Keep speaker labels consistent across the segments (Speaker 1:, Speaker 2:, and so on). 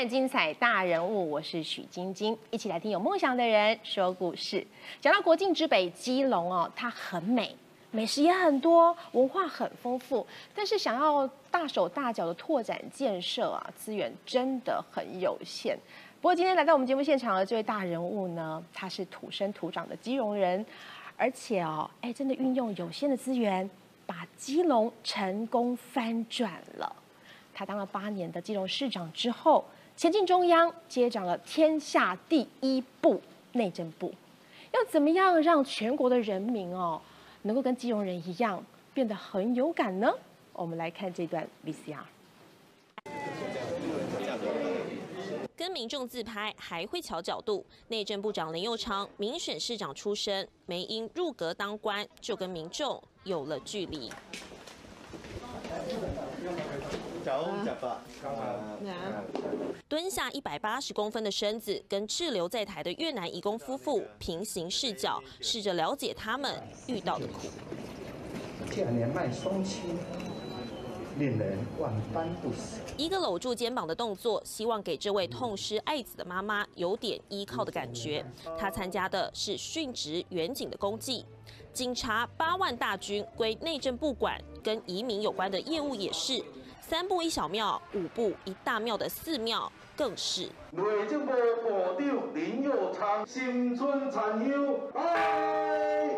Speaker 1: 看精彩大人物，我是许晶晶，一起来听有梦想的人说故事。讲到国境之北基隆哦，它很美，美食也很多，文化很丰富，但是想要大手大脚的拓展建设啊，资源真的很有限。不过今天来到我们节目现场的这位大人物呢，他是土生土长的基隆人，而且哦，哎，真的运用有限的资源，把基隆成功翻转了。他当了八年的基隆市长之后，前进中央，接掌了天下第一部内政部。要怎么样让全国的人民哦，能够跟基隆人一样变得很有感呢？我们来看这段 VCR。
Speaker 2: 跟民众自拍还会调角度，内政部长林佑昌民选市长出身，没因入阁当官，就跟民众有了距离。蹲下一百八十公分的身子，跟滞留在台的越南移工夫妇平行视角，试着了解他们遇到的苦。
Speaker 3: 年迈双亲，令人万般不舍。
Speaker 2: 一个搂住肩膀的动作，希望给这位痛失爱子的妈妈有点依靠的感觉。她参加的是殉职远景的公祭。警察八万大军归内政部管，跟移民有关的业务也是。三步一小庙，五步一大庙的寺庙更是。
Speaker 4: 内政部部长林佑昌，新春残香，哎！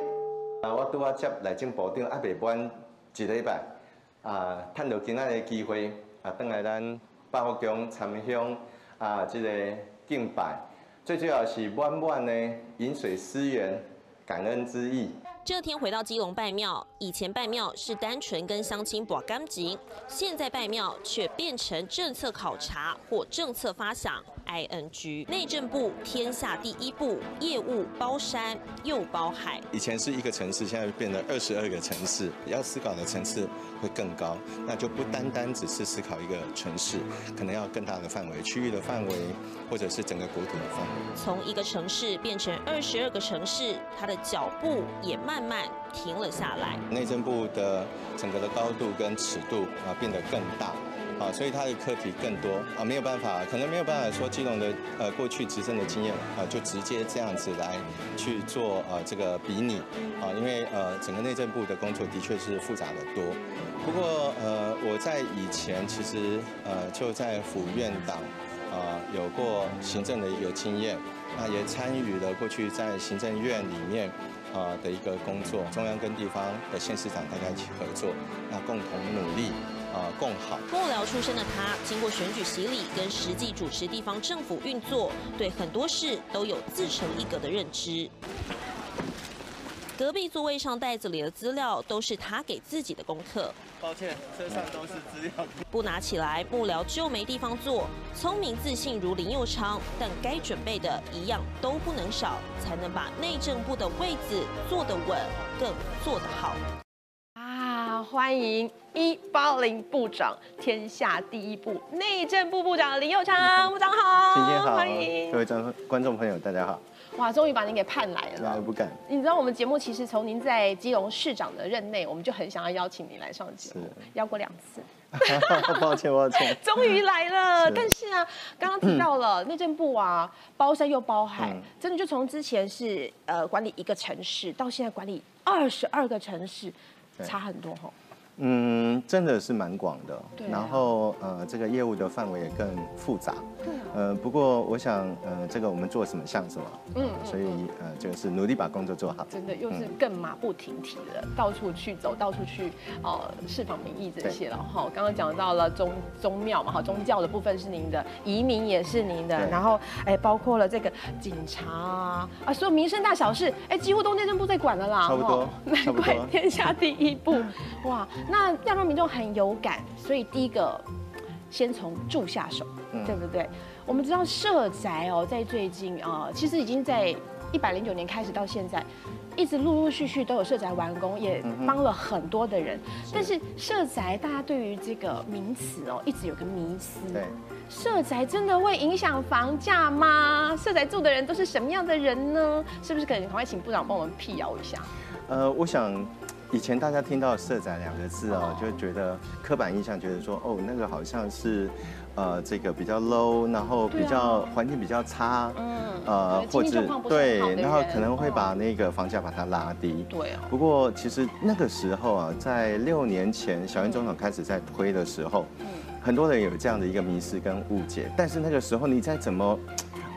Speaker 4: 啊，我拄啊接内政部长啊，未满一礼拜，啊，趁到今仔的机会，啊，等来咱百福宫参香，啊，这个敬拜，最主要是满满的饮水思源，感恩之意。
Speaker 2: 这天回到基隆拜庙，以前拜庙是单纯跟乡亲把干净，现在拜庙却变成政策考察或政策发想。I N G 内政部天下第一部业务包山又包海。
Speaker 4: 以前是一个城市，现在变成二十二个城市，要思考的层次会更高，那就不单单只是思考一个城市，可能要更大的范围、区域的范围，或者是整个国土的范围。
Speaker 2: 从一个城市变成二十二个城市，它的脚步也慢慢慢停了下来。
Speaker 4: 内政部的整个的高度跟尺度啊变得更大。啊，所以他的课题更多啊，没有办法，可能没有办法说基隆的呃过去执政的经验啊，就直接这样子来去做啊这个比拟啊，因为呃整个内政部的工作的确是复杂的多。不过呃我在以前其实呃就在府院党啊有过行政的一个经验，那也参与了过去在行政院里面啊的一个工作，中央跟地方的县市长大家一起合作，那共同努力。啊，共好。
Speaker 2: 幕僚出身的他，经过选举洗礼跟实际主持地方政府运作，对很多事都有自成一格的认知。隔壁座位上袋子里的资料，都是他给自己的功课。
Speaker 5: 抱歉，车上都是资料。
Speaker 2: 不拿起来，幕僚就没地方坐。聪明自信如林佑昌，但该准备的一样都不能少，才能把内政部的位子坐得稳，更做得好。
Speaker 1: 啊欢迎一八零部长，天下第一部内政部部长林佑昌部长好，
Speaker 4: 今天好，
Speaker 1: 欢迎
Speaker 4: 各位观观众朋友，大家好。
Speaker 1: 哇，终于把您给盼来了，
Speaker 4: 不敢。
Speaker 1: 你知道我们节目其实从您在基隆市长的任内，我们就很想要邀请您来上节目，邀过两次。
Speaker 4: 抱歉，抱歉。
Speaker 1: 终于来了，但是啊，刚刚提到了内政部啊，包山又包海，真的就从之前是呃管理一个城市，到现在管理二十二个城市。差很多哈。
Speaker 4: 嗯，真的是蛮广的，然后呃，这个业务的范围也更复杂。对。呃，不过我想，呃，这个我们做什么像什么。嗯。所以呃，就是努力把工作做好。
Speaker 1: 真的又是更马不停蹄的，到处去走，到处去呃释放民意这些了哈。刚刚讲到了宗宗庙嘛哈，宗教的部分是您的，移民也是您的，然后哎，包括了这个警察啊啊，所有民生大小事哎，几乎都内政部在管了啦。
Speaker 4: 差不多。
Speaker 1: 难怪天下第一部哇。那要让民众很有感，所以第一个先从住下手，对不对？我们知道社宅哦，在最近啊，其实已经在一百零九年开始到现在，一直陆陆续续都有社宅完工，也帮了很多的人。但是社宅，大家对于这个名词哦，一直有个迷思。
Speaker 4: 对，
Speaker 1: 社宅真的会影响房价吗？社宅住的人都是什么样的人呢？是不是可以赶快请部长帮我们辟谣一下？
Speaker 4: 呃，我想。以前大家听到“社宅”两个字哦，就觉得刻板印象，觉得说哦，那个好像是，呃，这个比较 low，然后比较环境比较差，
Speaker 1: 嗯，呃，或者
Speaker 4: 对，然后可能会把那个房价把它拉低。
Speaker 1: 对哦。
Speaker 4: 不过其实那个时候啊，在六年前小英总统开始在推的时候，嗯，很多人有这样的一个迷失跟误解，但是那个时候你再怎么，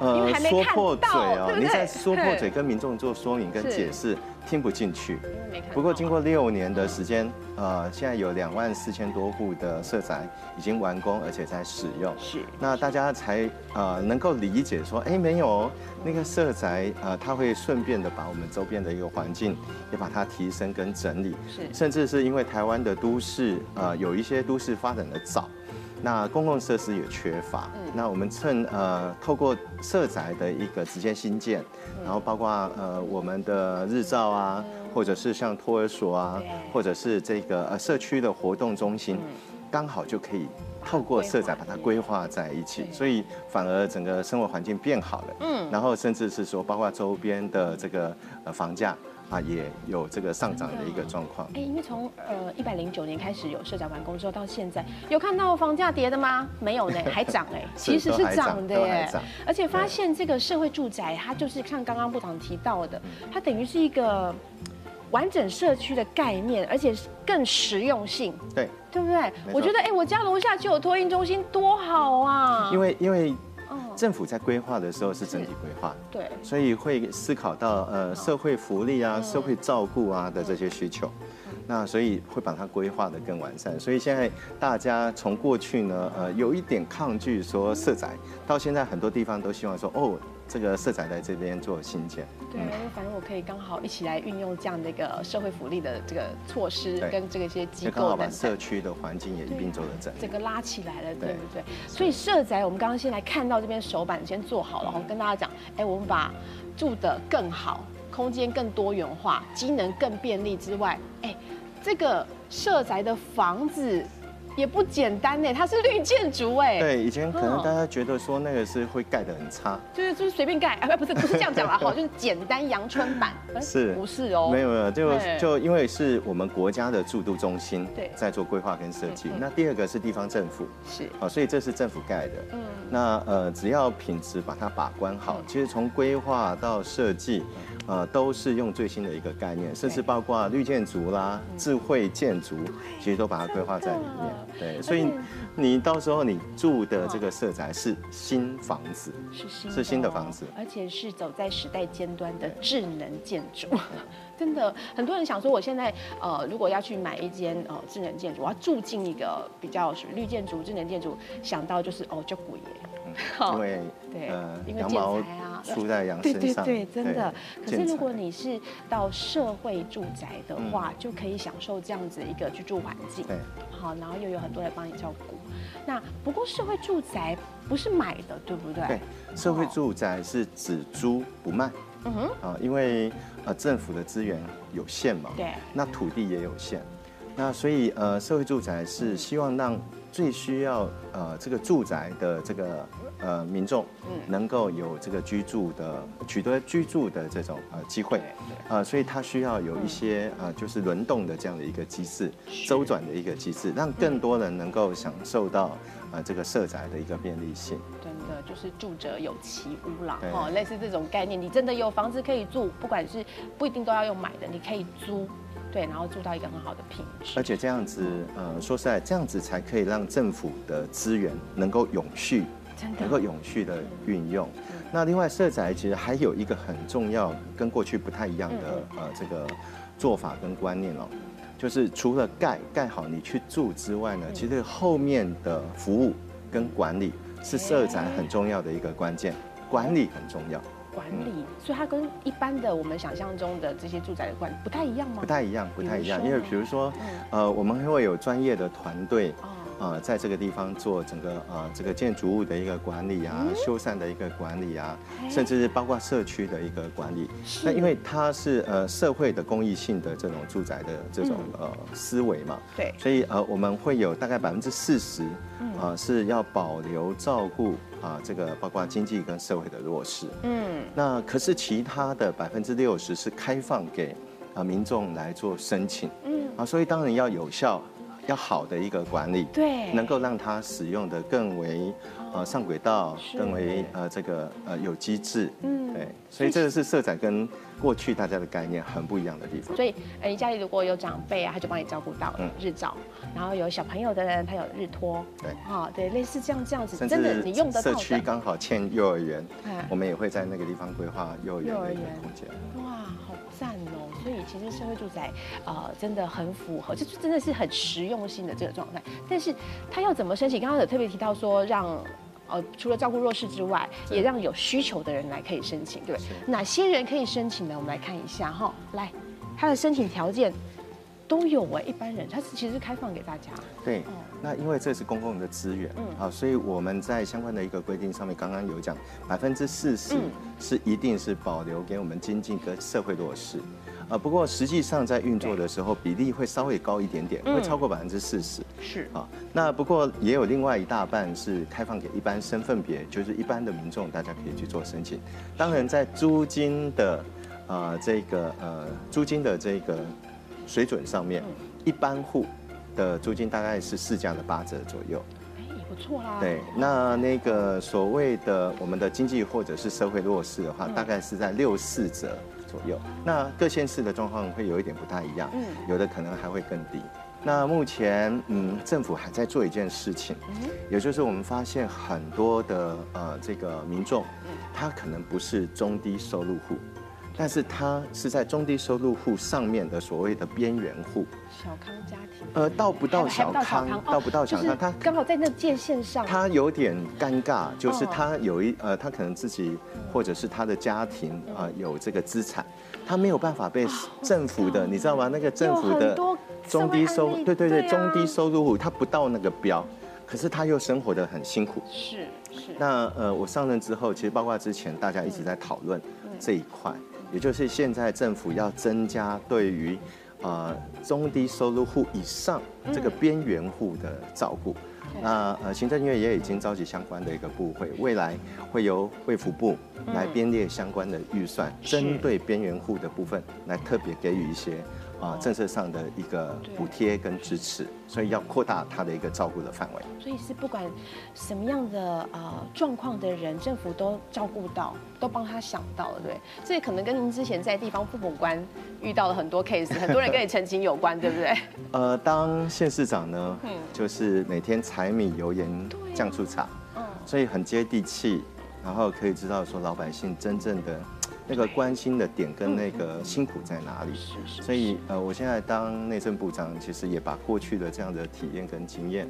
Speaker 1: 呃，说破嘴哦，
Speaker 4: 你在说破嘴跟民众做说明跟解释。听不进去。不过经过六年的时间，呃，现在有两万四千多户的社宅已经完工，而且在使用。
Speaker 1: 是。
Speaker 4: 那大家才呃能够理解说，哎，没有那个社宅，呃，它会顺便的把我们周边的一个环境也把它提升跟整理。
Speaker 1: 是。
Speaker 4: 甚至是因为台湾的都市，呃，有一些都市发展的早。那公共设施也缺乏，那我们趁呃透过社宅的一个直接新建，然后包括呃我们的日照啊，或者是像托儿所啊，或者是这个呃社区的活动中心，刚好就可以透过社宅把它规划在一起，所以反而整个生活环境变好了。嗯，然后甚至是说包括周边的这个呃房价。啊，也有这个上涨的一个状况。
Speaker 1: 哎，因为从呃一百零九年开始有社宅完工之后，到现在有看到房价跌的吗？没有呢，还涨哎，其实是涨的耶。而且发现这个社会住宅，它就是像刚刚部长提到的，它等于是一个完整社区的概念，而且更实用性。
Speaker 4: 对，
Speaker 1: 对不对？我觉得哎，我家楼下就有托运中心，多好啊！
Speaker 4: 因为因为。政府在规划的时候是整体规划，
Speaker 1: 对，
Speaker 4: 所以会思考到呃社会福利啊、社会照顾啊的这些需求，那所以会把它规划的更完善。所以现在大家从过去呢呃有一点抗拒说社宅，到现在很多地方都希望说哦。这个社宅在这边做新建，
Speaker 1: 对，反正我可以刚好一起来运用这样的一个社会福利的这个措施，跟这个一些机构，
Speaker 4: 刚好把社区的环境也一并做了整，
Speaker 1: 整个拉起来了，对不对？所以社宅，我们刚刚先来看到这边手板先做好了，然后跟大家讲，哎，我们把住的更好，空间更多元化，机能更便利之外，哎，这个社宅的房子。也不简单呢，它是绿建筑哎。
Speaker 4: 对，以前可能大家觉得说那个是会盖的很差，
Speaker 1: 就是就是随便盖，哎 不是不是这样讲啦，哈，就是简单阳春版。
Speaker 4: 是，
Speaker 1: 不是哦？
Speaker 4: 没有没有，就就因为是我们国家的住都中心在做规划跟设计，那第二个是地方政府
Speaker 1: 是，
Speaker 4: 好，所以这是政府盖的。嗯，那呃只要品质把它把关好，其实从规划到设计。呃，都是用最新的一个概念，甚至包括绿建筑啦、智慧建筑，其实都把它规划在里面。对，所以你到时候你住的这个社宅是新房子，
Speaker 1: 是新
Speaker 4: 是新的房子，
Speaker 1: 而且是走在时代尖端的智能建筑。真的，很多人想说，我现在呃，如果要去买一间呃智能建筑，我要住进一个比较属于绿建筑、智能建筑，想到就是哦，就古耶。
Speaker 4: 因为对，呃，羊毛出在羊身上，
Speaker 1: 对对对，真的。可是如果你是到社会住宅的话，就可以享受这样子一个居住环境，
Speaker 4: 对，
Speaker 1: 好，然后又有很多人帮你照顾。那不过社会住宅不是买的，对不对？
Speaker 4: 对，社会住宅是只租不卖。嗯哼，啊，因为呃政府的资源有限嘛，
Speaker 1: 对，
Speaker 4: 那土地也有限，那所以呃社会住宅是希望让最需要呃这个住宅的这个。呃，民众能够有这个居住的取得居住的这种呃机会，呃，所以它需要有一些呃就是轮动的这样的一个机制，周转的一个机制，让更多人能够享受到呃这个社宅的一个便利性。
Speaker 1: 真的就是住者有其屋啦，哦，类似这种概念，你真的有房子可以住，不管是不一定都要用买的，你可以租，对，然后住到一个很好的品质。
Speaker 4: 而且这样子，呃，说实在，这样子才可以让政府的资源能够永续。能够永续的运用。那另外，社宅其实还有一个很重要、跟过去不太一样的呃这个做法跟观念哦，就是除了盖盖好你去住之外呢，其实后面的服务跟管理是社宅很重要的一个关键，管理很重要。
Speaker 1: 管理，所以它跟一般的我们想象中的这些住宅的管不太一样吗？
Speaker 4: 不太一样，不太一样。因为比如说，呃，我们会有专业的团队。呃，在这个地方做整个呃这个建筑物的一个管理啊，修缮的一个管理啊，甚至是包括社区的一个管理。那因为它是呃社会的公益性的这种住宅的这种呃思维嘛，
Speaker 1: 对，
Speaker 4: 所以呃我们会有大概百分之四十啊是要保留照顾啊这个包括经济跟社会的弱势。嗯，那可是其他的百分之六十是开放给。啊民众来做申请，嗯，啊，所以当然要有效。要好的一个管理，
Speaker 1: 对，
Speaker 4: 能够让它使用的更为呃上轨道，更为呃这个呃有机制，嗯，对，所以这个是色彩跟过去大家的概念很不一样的地方。
Speaker 1: 所以，呃，你家里如果有长辈啊，他就帮你照顾到日照，然后有小朋友的人，他有日托，
Speaker 4: 对，
Speaker 1: 啊，对，类似这样这样子，真的你用得
Speaker 4: 到。社区刚好欠幼儿园，我们也会在那个地方规划幼儿园的一个空间。
Speaker 1: 哇，好！所以其实社会住宅，呃，真的很符合，就是真的是很实用性的这个状态。但是他要怎么申请？刚刚有特别提到说，让呃除了照顾弱势之外，也让有需求的人来可以申请，对哪些人可以申请呢？我们来看一下哈。来，他的申请条件都有哎，一般人他是其实是开放给大家。
Speaker 4: 对，那因为这是公共的资源，嗯，好，所以我们在相关的一个规定上面，刚刚有讲，百分之四十是一定是保留给我们经济跟社会弱势。啊，不过实际上在运作的时候，比例会稍微高一点点，会超过百分之四十。
Speaker 1: 是啊，
Speaker 4: 那不过也有另外一大半是开放给一般身份别，就是一般的民众，大家可以去做申请。当然，在租金的呃这个呃租金的这个水准上面，一般户的租金大概是市价的八折左右。
Speaker 1: 哎，也不错啦。
Speaker 4: 对，那那个所谓的我们的经济或者是社会弱势的话，大概是在六四折。左右，那各县市的状况会有一点不太一样，嗯，有的可能还会更低。那目前，嗯，政府还在做一件事情，也就是我们发现很多的呃这个民众，他可能不是中低收入户。但是他是在中低收入户上面的所谓的边缘户，
Speaker 1: 小康家庭，
Speaker 4: 呃，到不到小康，到不到小康，
Speaker 1: 他刚好在那界限上，
Speaker 4: 他有点尴尬，就是他有一呃，他可能自己或者是他的家庭啊有这个资产，他没有办法被政府的，你知道吗？那个政府的中低收，对对对，中低收入户，他不到那个标，可是他又生活的很辛苦，
Speaker 1: 是是。
Speaker 4: 那呃，我上任之后，其实包括之前大家一直在讨论这一块。也就是现在政府要增加对于，呃中低收入户以上这个边缘户的照顾，那呃行政院也已经召集相关的一个部会，未来会由卫福部来编列相关的预算，针对边缘户的部分来特别给予一些。啊，政策上的一个补贴跟支持，所以要扩大他的一个照顾的范围。
Speaker 1: 所以是不管什么样的呃状况的人，政府都照顾到，都帮他想到了，对。这可能跟您之前在地方父母官遇到了很多 case，很多人跟你澄清有关，对不对？
Speaker 4: 呃，当县市长呢，嗯，就是每天柴米油盐酱醋茶，嗯，所以很接地气，然后可以知道说老百姓真正的。那个关心的点跟那个辛苦在哪里？是是。所以呃，我现在当内政部长，其实也把过去的这样的体验跟经验，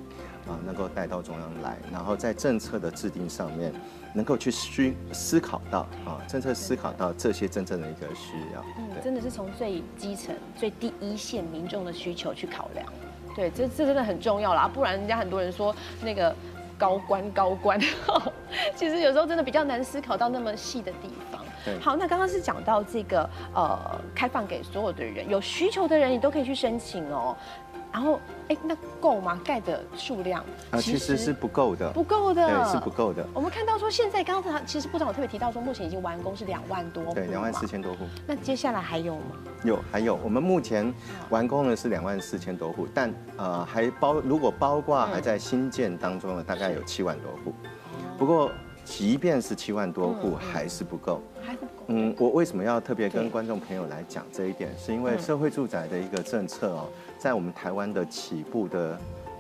Speaker 4: 啊，能够带到中央来，然后在政策的制定上面，能够去需思考到啊，政策思考到这些真正的一个需要。
Speaker 1: 嗯，真的是从最基层、最第一线民众的需求去考量。对，这这真的很重要啦，不然人家很多人说那个高官高官，其实有时候真的比较难思考到那么细的地方。好，那刚刚是讲到这个呃，开放给所有的人，有需求的人你都可以去申请哦。然后，哎，那够吗？盖的数量
Speaker 4: 啊，其实是不够的，
Speaker 1: 不够的，
Speaker 4: 对，是不够的。
Speaker 1: 我们看到说，现在刚才其实部长有特别提到说，目前已经完工是两万多户，
Speaker 4: 对，两万四千多户。
Speaker 1: 那接下来还有吗？
Speaker 4: 有，还有。我们目前完工的是两万四千多户，但呃，还包如果包括还在新建当中的，大概有七万多户。不过。即便是七万多户，还是不够。
Speaker 1: 还不够。
Speaker 4: 嗯，我为什么要特别跟观众朋友来讲这一点？是因为社会住宅的一个政策哦，在我们台湾的起步的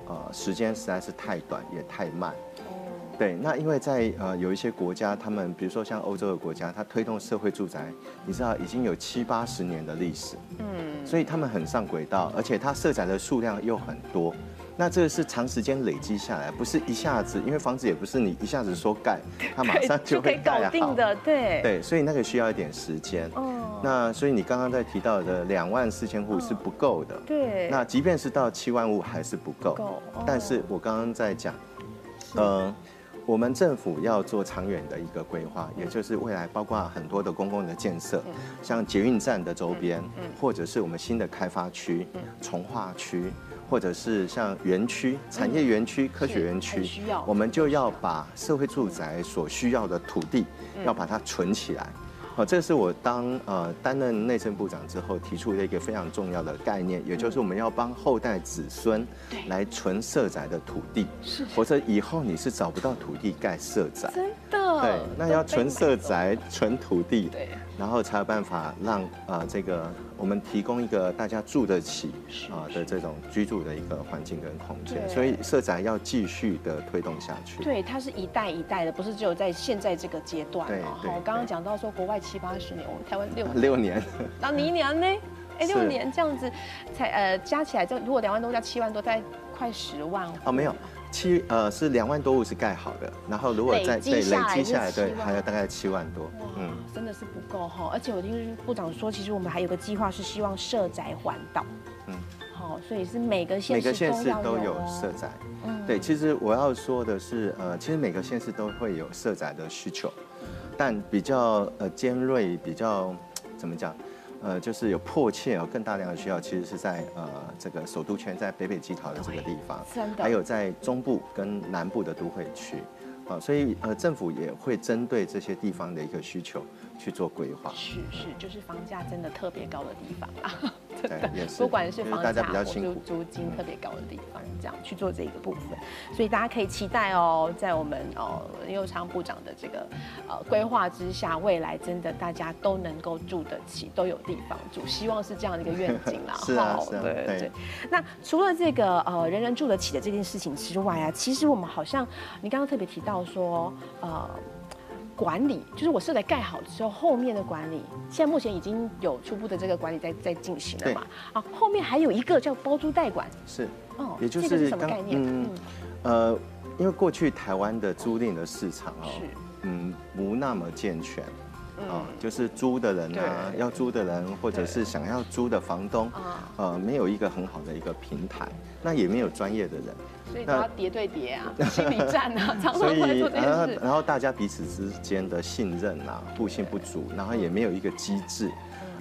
Speaker 4: 呃时间实在是太短，也太慢。哦。对，那因为在呃有一些国家，他们比如说像欧洲的国家，它推动社会住宅，你知道已经有七八十年的历史。嗯。所以他们很上轨道，而且它设宅的数量又很多。那这个是长时间累积下来，不是一下子，因为房子也不是你一下子说盖，它马上就会盖
Speaker 1: 好。的，对。
Speaker 4: 对，所以那个需要一点时间。哦。那所以你刚刚在提到的两万四千户是不够的。
Speaker 1: 对。
Speaker 4: 那即便是到七万户还是不够。够。但是我刚刚在讲，嗯，我们政府要做长远的一个规划，也就是未来包括很多的公共的建设，像捷运站的周边，或者是我们新的开发区、从化区。或者是像园区、产业园区、科学园区，我们就要把社会住宅所需要的土地，要把它存起来，好，这是我当呃担任内政部长之后提出的一个非常重要的概念，也就是我们要帮后代子孙来存社宅的土地，
Speaker 1: 是
Speaker 4: 否则以后你是找不到土地盖社宅。
Speaker 1: 真的，
Speaker 4: 对，那要存社宅、存土地，
Speaker 1: 对，
Speaker 4: 然后才有办法让啊这个我们提供一个大家住得起啊的这种居住的一个环境跟空间，所以社宅要继续的推动下去。
Speaker 1: 对，它是一代一代的，不是只有在现在这个阶段
Speaker 4: 对
Speaker 1: 哦。
Speaker 4: 对
Speaker 1: 好，刚刚讲到说国外七八十年，我们台湾六，
Speaker 4: 六年，
Speaker 1: 然后你一年呢？哎，六年这样子才呃加起来，这如果两万多加七万多，大概快十万。
Speaker 4: 哦，没有，七呃是两万多户是盖好的，然后如果再
Speaker 1: 累积
Speaker 4: 对
Speaker 1: 下来是
Speaker 4: 累积下来，对
Speaker 1: 7，万
Speaker 4: 还有大概七万多，嗯，，
Speaker 1: 真的是不够哈！而且我听部长说，其实我们还有个计划是希望社宅环岛，嗯
Speaker 4: 嗯，
Speaker 1: 好，所以是每个县
Speaker 4: 每个
Speaker 1: 市
Speaker 4: 县市都
Speaker 1: 都
Speaker 4: 有
Speaker 1: 哦
Speaker 4: 社宅。
Speaker 1: 嗯
Speaker 4: 对，其实我要说的是，呃，其实每个县市都会有社宅的需求，但比较呃尖锐，比较怎么讲？呃，就是有迫切有更大量的需要，其实是在呃这个首都圈，在北北基桃的这个地方，
Speaker 1: 真的。
Speaker 4: 还有在中部跟南部的都会区，啊，所以呃政府也会针对这些地方的一个需求去做规划。
Speaker 1: 是是，就是房价真的特别高的地方啊，真
Speaker 4: 对
Speaker 1: 的，
Speaker 4: 也是
Speaker 1: 不管是房价或租租金特别高的地方，这样去做这一个部分，所以大家可以期待哦，在我们哦林佑昌部长的这个呃规划之下，未来真的大家都能够住得起，都有地方住，希望是这样的一个愿景啦。
Speaker 4: 是啊
Speaker 1: 哈
Speaker 4: 是啊对
Speaker 1: 对对。那除了这个呃人人住得起的这件事情之外啊，其实我们好像你刚刚特别提到说呃。管理就是我社宅盖好之后，后面的管理，现在目前已经有初步的这个管理在在进行了嘛？啊，后面还有一个叫包租代管，
Speaker 4: 是，
Speaker 1: 哦，
Speaker 4: 也就
Speaker 1: 这个是
Speaker 4: 是刚
Speaker 1: 什么概念？
Speaker 4: 嗯呃，因为过去台湾的租赁的市场哦，
Speaker 1: 是
Speaker 4: 嗯，不那么健全。就是租的人啊，要租的人，或者是想要租的房东，
Speaker 1: 啊，
Speaker 4: 呃，没有一个很好的一个平台，那也没有专业的人，
Speaker 1: 所以都要叠对叠啊，心理战啊，常常
Speaker 4: 所以
Speaker 1: 会做这
Speaker 4: 然后
Speaker 1: 件事。
Speaker 4: 然后大家彼此之间的信任啊，互信不足，然后也没有一个机制。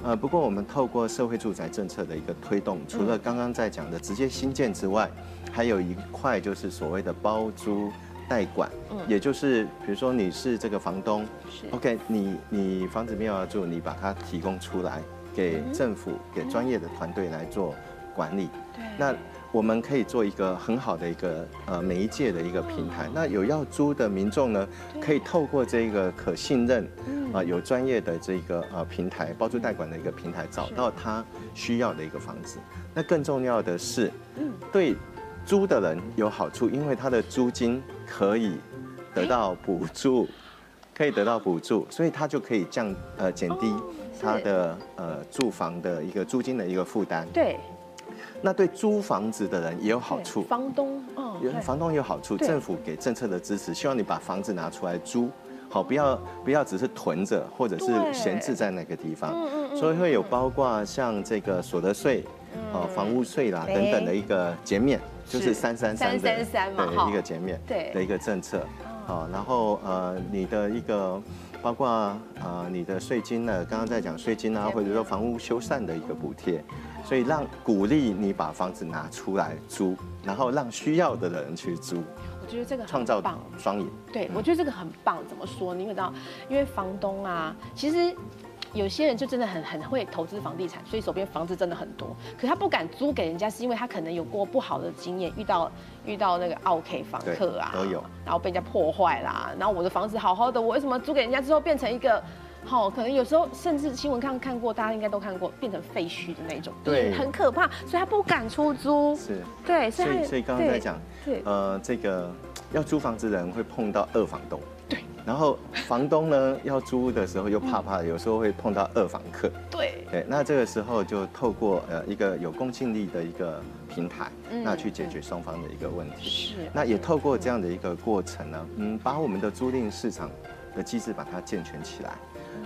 Speaker 4: 呃，不过我们透过社会住宅政策的一个推动，除了刚刚在讲的直接新建之外，还有一块就是所谓的包租代管，也就是比如说你是这个房东
Speaker 1: 是
Speaker 4: ，OK，你你房子没有要住，你把它提供出来给政府、给专业的团队来做管理。
Speaker 1: 对。
Speaker 4: 那我们可以做一个很好的一个呃媒介的一个平台。那有要租的民众呢，可以透过这个可信任啊、有专业的这个呃平台包租代管的一个平台，找到他需要的一个房子。那更重要的是，对租的人有好处，因为他的租金可以得到补助。可以得到补助，所以他就可以降呃减低他的呃住房的一个租金的一个负担。
Speaker 1: 对，
Speaker 4: 那对租房子的人也有好处，
Speaker 1: 房东，哦，
Speaker 4: 有房东有好处，政府给政策的支持，希望你把房子拿出来租，好，不要不要只是囤着或者是闲置在那个地方。所以会有包括像这个所得税、哦房屋税啦
Speaker 1: 哎
Speaker 4: 等等的一个减免，就是
Speaker 1: 三
Speaker 4: 三三三的
Speaker 1: 333嘛
Speaker 4: 对一个减免
Speaker 1: 对
Speaker 4: 的一个政策，好，然后呃你的一个。包括呃你的税金呢，刚刚在讲税金啊，或者说房屋修缮的一个补贴，所以让鼓励你把房子拿出来租，然后让需要的人去租，
Speaker 1: 我觉得这个
Speaker 4: 创造
Speaker 1: 很棒。
Speaker 4: 双赢。
Speaker 1: 对，我觉得这个很棒。怎么说呢？因为知道，因为房东啊，其实有些人就真的很很会投资房地产，所以手边房子真的很多。可是他不敢租给人家，是因为他可能有过不好的经验，遇到遇到那个 OK 房客啊，
Speaker 4: 都有，
Speaker 1: 然后被人家破坏啦。然后我的房子好好的，我为什么租给人家之后变成一个？好，可能有时候甚至新闻看看过，大家应该都看过，变成废墟的那种，
Speaker 4: 对
Speaker 1: 很可怕，所以他不敢出租。
Speaker 4: 是，
Speaker 1: 对，所以
Speaker 4: 所以刚刚在讲，
Speaker 1: 对，
Speaker 4: 呃，这个要租房子的人会碰到二房东，
Speaker 1: 对，
Speaker 4: 然后房东呢要租的时候又怕怕，有时候会碰到二房客，
Speaker 1: 对，
Speaker 4: 对，那这个时候就透过呃一个有公信力的一个平台，
Speaker 1: 嗯
Speaker 4: 那去解决双方的一个问题。
Speaker 1: 是，
Speaker 4: 那也透过这样的一个过程呢，嗯，把我们的租赁市场的机制把它健全起来。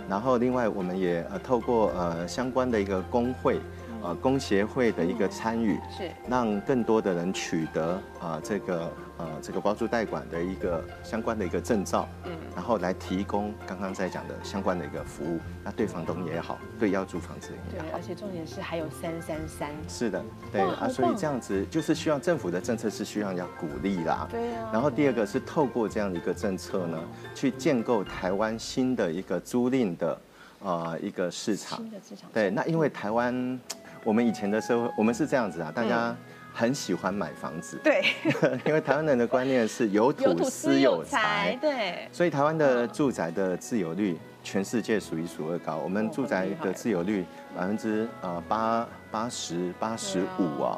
Speaker 4: 然后另外我们也呃透过呃相关的一个工会，呃工协会的一个参与，
Speaker 1: 是。
Speaker 4: 让更多的人取得啊、这个呃这个包租代管的一个相关的一个证照，嗯，然后来提供刚刚在讲的相关的一个服务，那对房东也好，对要租房子也好对
Speaker 1: 而。且重点是还有三三三，
Speaker 4: 是的，对啊，所以这样子就是需要政府的政策是需要要鼓励啦，
Speaker 1: 对啊
Speaker 4: 然后第二个是透过这样的一个政策呢，去建构台湾新的一个租赁的呃一个市场。
Speaker 1: 新的市场。
Speaker 4: 对，那因为台湾，我们以前的社会，我们是这样子啊，大家很喜欢买房子。
Speaker 1: 对，
Speaker 4: 因为台湾人的观念是有土私有财。
Speaker 1: 对。
Speaker 4: 所以台湾的住宅的自有率，全世界数一数二高。我们住宅的自有率百分之呃八八十八十五啊。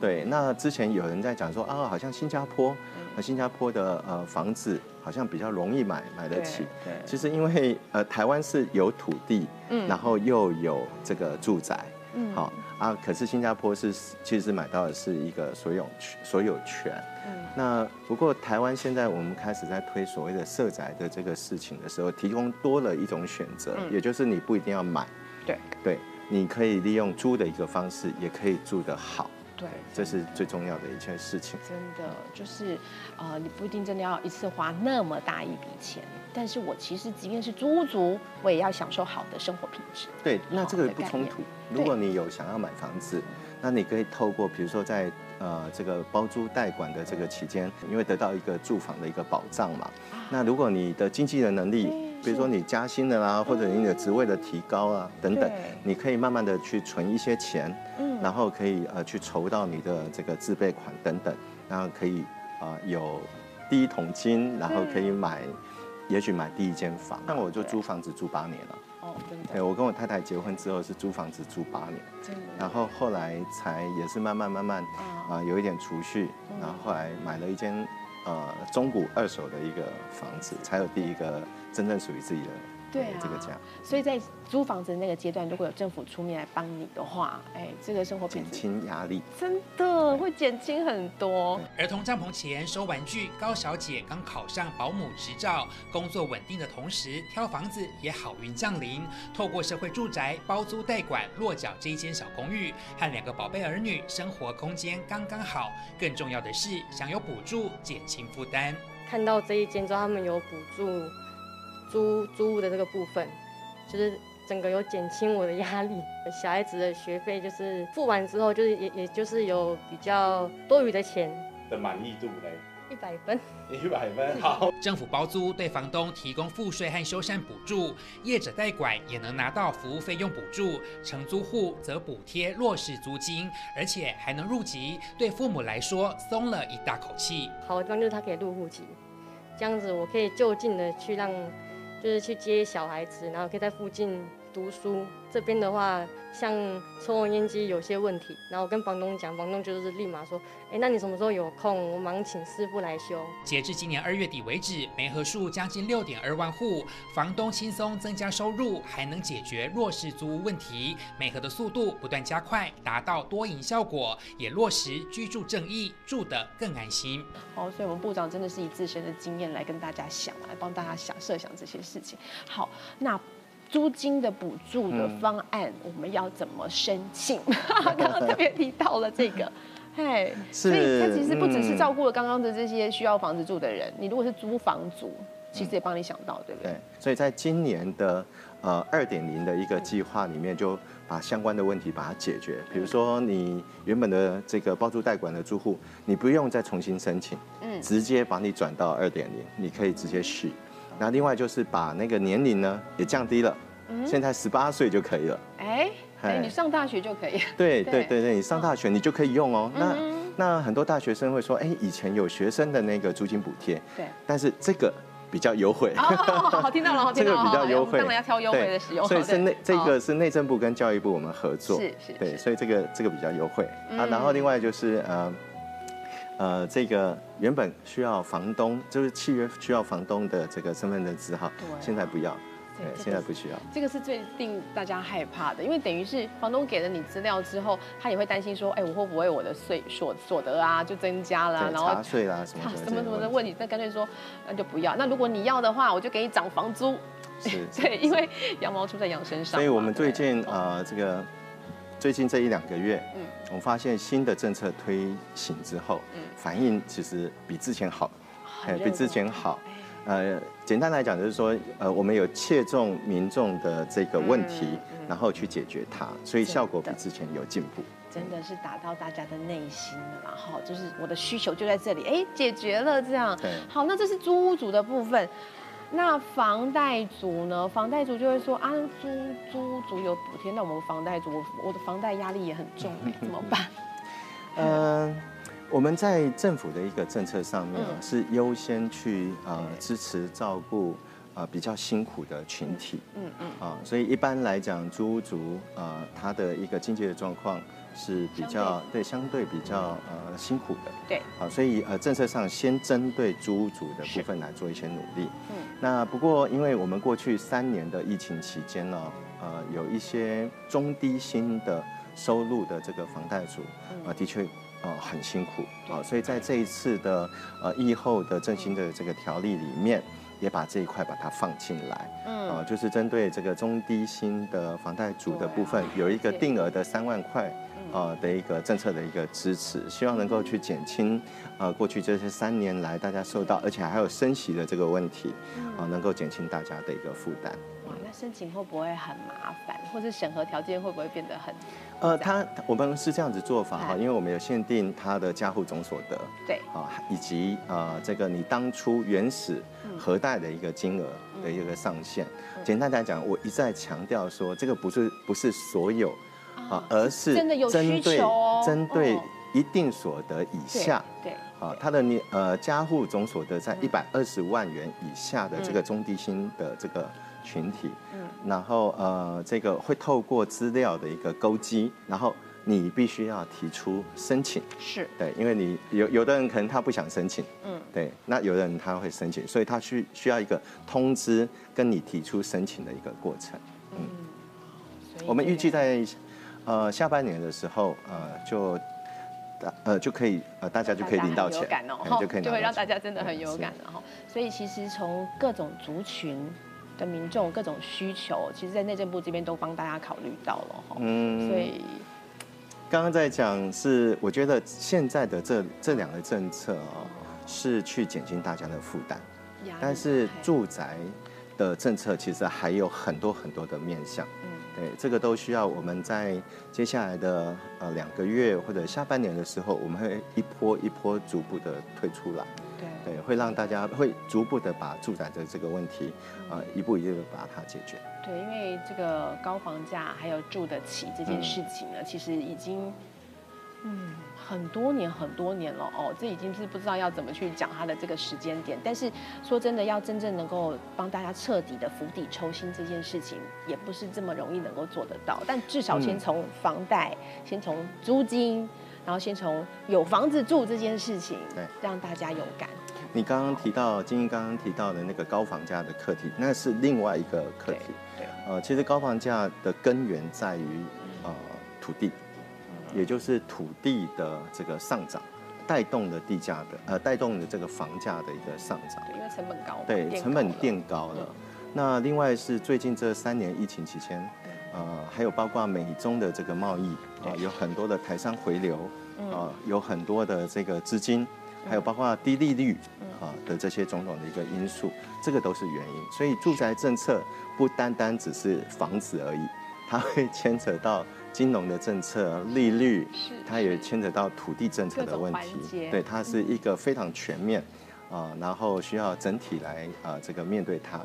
Speaker 4: 对，那之前有人在讲说啊，好像新加坡，新加坡的呃房子好像比较容易买买得起。对，其实因为呃台湾是有土地，嗯，然后又有这个住宅，嗯，好啊，可是新加坡是其实买到的是一个所有所有权。嗯，那不过台湾现在我们开始在推所谓的社宅的这个事情的时候，提供多了一种选择，也就是你不一定要买，
Speaker 1: 对，
Speaker 4: 对，你可以利用租的一个方式，也可以住得好。
Speaker 1: 对，
Speaker 4: 这是最重要的一件事情。
Speaker 1: 真的就是，呃，你不一定真的要一次花那么大一笔钱，但是我其实即便是租屋族，我也要享受好的生活品质。
Speaker 4: 对，那这个不冲突。如果你有想要买房子，那你可以透过，比如说在呃这个包租代管的这个期间，因为得到一个住房的一个保障嘛。那如果你的经济的能力，比如说你加薪的啦，或者你的职位的提高啊等等，你可以慢慢的去存一些钱，嗯，然后可以呃去筹到你的这个自备款等等，然后可以啊有第一桶金，然后可以买，也许买第一间房。那我就租房子租八年了，哦，真的。对，我跟我太太结婚之后是租房子租八年，真的。然后后来才也是慢慢慢慢啊有一点储蓄，然后后来买了一间。呃，中古二手的一个房子，才有第一个真正属于自己的。对啊，这个家，
Speaker 1: 所以在租房子的那个阶段，如果有政府出面来帮你的话，哎，这个生活
Speaker 4: 减轻压力，
Speaker 1: 真的会减轻很多。
Speaker 6: 儿童帐篷前收玩具，高小姐刚考上保姆执照，工作稳定的同时，挑房子也好运降临。透过社会住宅包租代管落脚这一间小公寓，和两个宝贝儿女生活空间刚刚好。更重要的是，享有补助，减轻负担。
Speaker 7: 看到这一间之后，他们有补助。租租屋的这个部分，就是整个有减轻我的压力。小孩子的学费就是付完之后，就是也也就是有比较多余的钱。
Speaker 8: 的满意度嘞？
Speaker 7: 一百分。
Speaker 8: 一百分 好。
Speaker 6: 政府包租对房东提供赋税和修缮补助，业者代管也能拿到服务费用补助，承租户则补贴落实租金，而且还能入籍，对父母来说松了一大口气。
Speaker 7: 好的地方就是他可以入户籍，这样子我可以就近的去让。就是去接小孩子，然后可以在附近读书。这边的话，像抽油烟机有些问题，然后跟房东讲，房东就是立马说：“哎，那你什么时候有空？我忙请师傅来修。”
Speaker 6: 截至今年二月底为止，梅河数将近六点二万户，房东轻松增加收入，还能解决弱势租屋问题。梅河的速度不断加快，达到多赢效果，也落实居住正义，住得更安心。
Speaker 1: 哦，所以我们部长真的是以自身的经验来跟大家想，来帮大家想设想这些事情。好，那。租金的补助的方案，我们要怎么申请？刚刚特别提到了这个，嘿，所以它其实不只是照顾了刚刚的这些需要房子住的人，你如果是租房族，其实也帮你想到，对不对？对，
Speaker 4: 所以在今年的呃二点零的一个计划里面，就把相关的问题把它解决。比如说，你原本的这个包租代管的住户，你不用再重新申请，嗯，直接把你转到二点零，你可以直接续。那另外就是把那个年龄呢也降低了，现在十八岁就可以了。哎，
Speaker 1: 哎，你上大学就可以。
Speaker 4: 对对对对，你上大学你就可以用哦。那那很多大学生会说，哎，以前有学生的那个租金补贴，
Speaker 1: 对，
Speaker 4: 但是这个比较优惠。
Speaker 1: 好，听到了，
Speaker 4: 这个比较优惠，
Speaker 1: 当然要挑优惠的使用。
Speaker 4: 所以是内这个是内政部跟教育部我们合作，
Speaker 1: 是是，
Speaker 4: 对，所以这个这个比较优惠啊。然后另外就是呃。呃，这个原本需要房东，就是契约需要房东的这个身份证字号，现在不要，对，现在不需要。
Speaker 1: 这个是最令大家害怕的，因为等于是房东给了你资料之后，他也会担心说，哎，我会不会我的税所所得啊就增加了，
Speaker 4: 然后查税啦什么
Speaker 1: 什么什么的问题，那干脆说那就不要。那如果你要的话，我就给你涨房租。
Speaker 4: 是，
Speaker 1: 对，因为羊毛出在羊身上。
Speaker 4: 所以我们最近呃这个。最近这一两个月，嗯，我们发现新的政策推行之后，嗯，反应其实比之前好，
Speaker 1: 哎，
Speaker 4: 比之前好。呃，简单来讲就是说，呃，我们有切中民众的这个问题，然后去解决它，所以效果比之前有进步。
Speaker 1: 真的是打到大家的内心了嘛？哈，就是我的需求就在这里，哎，解决了这样。好，那这是租屋主的部分。那房贷族呢？房贷族就会说啊，租租族有补贴，那我们房贷族，我我的房贷压力也很重哎，怎么办？
Speaker 4: 嗯，我们在政府的一个政策上面啊
Speaker 1: 嗯
Speaker 4: 是优先去呃支持照顾呃比较辛苦的群体
Speaker 1: 嗯嗯，
Speaker 4: 啊，所以一般来讲，租屋族呃他的一个经济的状况是比较对相对比较呃辛苦的。
Speaker 1: 对，
Speaker 4: 啊，所以呃，政策上先针对租屋族的部分来做一些努力。
Speaker 1: 嗯。
Speaker 4: 那不过，因为我们过去三年的疫情期间呢，呃，有一些中低薪的收入的这个房贷族，呃，的确呃很辛苦啊，所以在这一次的呃疫后的振兴的这个条例里面，也把这一块把它放进来。
Speaker 1: 嗯
Speaker 4: 啊，就是针对这个中低薪的房贷族的部分，有一个定额的三万块。呃的一个政策的一个支持，希望能够去减轻呃过去这些三年来大家受到，而且还有升息的这个问题，啊、能够减轻大家的一个负担。
Speaker 1: 哇，那申请会不会很麻烦，或者审核条件会不会变得很？
Speaker 4: 呃，他我们是这样子做法哈，
Speaker 1: 哎
Speaker 4: 因为我们有限定它的家户总所得，
Speaker 1: 对，
Speaker 4: 啊，以及呃这个你当初原始核贷的一个金额的一个上限。简单来讲，我一再强调说，这个不是不是所有啊，而是
Speaker 1: 真的有需
Speaker 4: 针对针对
Speaker 1: 哦
Speaker 4: 一定所得以
Speaker 1: 对
Speaker 4: 下。
Speaker 1: 对，
Speaker 4: 啊，他的年呃家户总所得在一百二十万元以下的这个中低薪的这个群体，
Speaker 1: 嗯。
Speaker 4: 然后呃这个会透过资料的一个勾稽，然后你必须要提出申请，
Speaker 1: 是，
Speaker 4: 对，因为你有有的人可能他不想申请，
Speaker 1: 嗯。
Speaker 4: 对，那有的人他会申请，所以他需需要一个通知跟你提出申请的一个过程。
Speaker 1: 所以
Speaker 4: 我们预计在呃下半年的时候，呃就呃就可以呃大家就可以领到钱就可以拿
Speaker 1: 就会让大家真的很有感了哈。所以其实从各种族群的民众、各种需求，其实，在内政部这边都帮大家考虑到了哈。
Speaker 4: 嗯
Speaker 1: 所以
Speaker 4: 刚刚在讲是，我觉得现在的这这两个政策啊、是去减轻大家的负担，但是住宅的政策其实还有很多很多的面向。这个都需要我们在接下来的呃两个月或者下半年的时候，我们会一波一波逐步的退出来。
Speaker 1: 对
Speaker 4: 对，会让大家会逐步的把住宅的这个问题，呃，一步一步的把它解决。
Speaker 1: 对，因为这个高房价还有住得起这件事情呢，其实已经嗯很多年很多年了哦，这已经是不知道要怎么去讲它的这个时间点。但是说真的，要真正能够帮大家彻底的釜底抽薪这件事情，也不是这么容易能够做得到。但至少先
Speaker 4: 嗯
Speaker 1: 从房贷，先从租金。然后先从有房子住这件事情，
Speaker 4: 对，
Speaker 1: 让大家有感。
Speaker 4: 你刚刚提到，金英刚刚提到的那个高房价的课题，那是另外一个课题。
Speaker 1: 对，
Speaker 4: 呃，其实高房价的根源在于呃土地，也就是土地的这个上涨，带动了地价的呃带动了这个房价的一个上涨。
Speaker 1: 对，因为成本高，
Speaker 4: 对，成本
Speaker 1: 高了
Speaker 4: 垫高了。那另外是最近这三年疫情期间，呃，还有包括美中的这个贸易啊、有很多的台商回流，啊、有很多的这个资金，还有包括低利率啊的这些种种的一个因素，这个都是原因。所以住宅政策不单单只是房子而已，它会 牵扯到金融的政策、利率，它也牵扯到土地政策的问题。对，它是一个非常全面啊、然后需要整体来啊、这个面对它。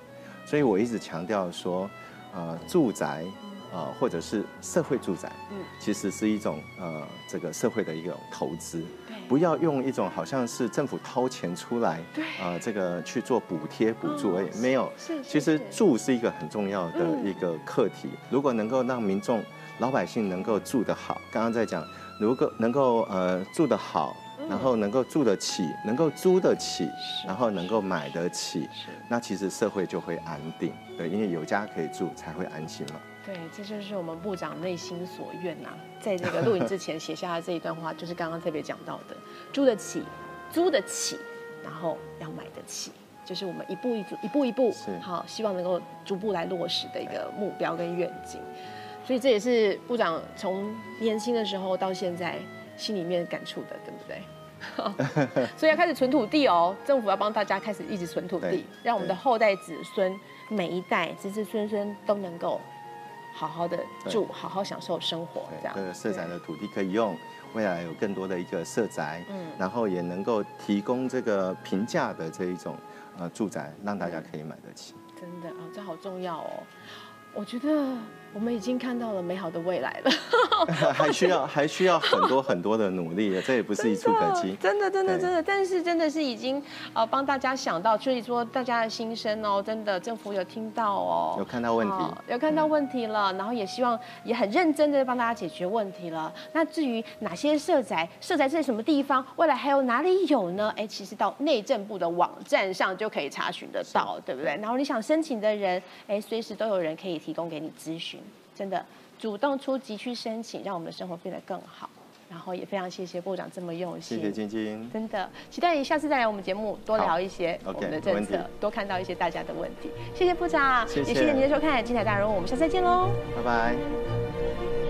Speaker 4: 所以我一直强调说，呃，住宅啊、或者是社会住宅，
Speaker 1: 嗯。
Speaker 4: 其实是一种呃这个社会的一种投资。
Speaker 1: 对，
Speaker 4: 不要用一种好像是政府掏钱出来，
Speaker 1: 对
Speaker 4: 呃，这个去做补贴补助而已
Speaker 1: 哦，
Speaker 4: 没有。
Speaker 1: 是是
Speaker 4: 其实住是一个很重要的
Speaker 1: 嗯
Speaker 4: 一个课题，如果能够让民众、老百姓能够住得好，刚刚在讲，如果能够呃住得好，然后能够住得起，能够租得起，然后能够买得起，
Speaker 1: 是
Speaker 4: 那其实社会就会安定。对，因为有家可以住，才会安心嘛。
Speaker 1: 对，这就是我们部长内心所愿呐、在这个录影之前写下的这一段话，就是刚刚特别讲到的，住得起，租得起，然后要买得起，就是我们一步一步、一步一步
Speaker 4: 是，
Speaker 1: 好，希望能够逐步来落实的一个目标跟愿景。所以这也是部长从年轻的时候到现在心里面感触的，对不对？所以要开始存土地哦，政府要帮大家开始一直存土地，让我们的后代子孙每一代子子孙孙都能够好好的住，好好享受生活，这
Speaker 4: 对，
Speaker 1: 样。
Speaker 4: 这个社宅的土地可以用，未来有更多的一个社宅，
Speaker 1: 嗯
Speaker 4: 然后也能够提供这个平价的这一种呃住宅，让大家可以买得起。
Speaker 1: 真的哦，这好重要哦。我觉得我们已经看到了美好的未来了。
Speaker 4: 还需要还需要很多很多的努力，这也不是一触可及。
Speaker 1: 真的，真的，真的，但是真的是已经呃帮大家想到，所以说大家的心声哦，真的政府有听到哦，
Speaker 4: 有看到问题
Speaker 1: 哦有看到问题了，然后也希望也很认真的帮大家解决问题了。那至于哪些社宅，社宅在什么地方，未来还有哪里有呢？哎，其实到内政部的网站上就可以查询得到，对不对？然后你想申请的人，哎，随时都有人可以提供给你咨询，真的主动出击去申请，让我们的生活变得更好。然后也非常谢谢部长这么用心，
Speaker 4: 谢谢晶晶。
Speaker 1: 真的期待你下次再来我们节目多聊一些我们的政策，多看到一些大家的问题。谢谢部长，
Speaker 4: 谢谢
Speaker 1: 也谢谢您的收看，精彩大人物，我们下次再见喽。
Speaker 4: 拜拜。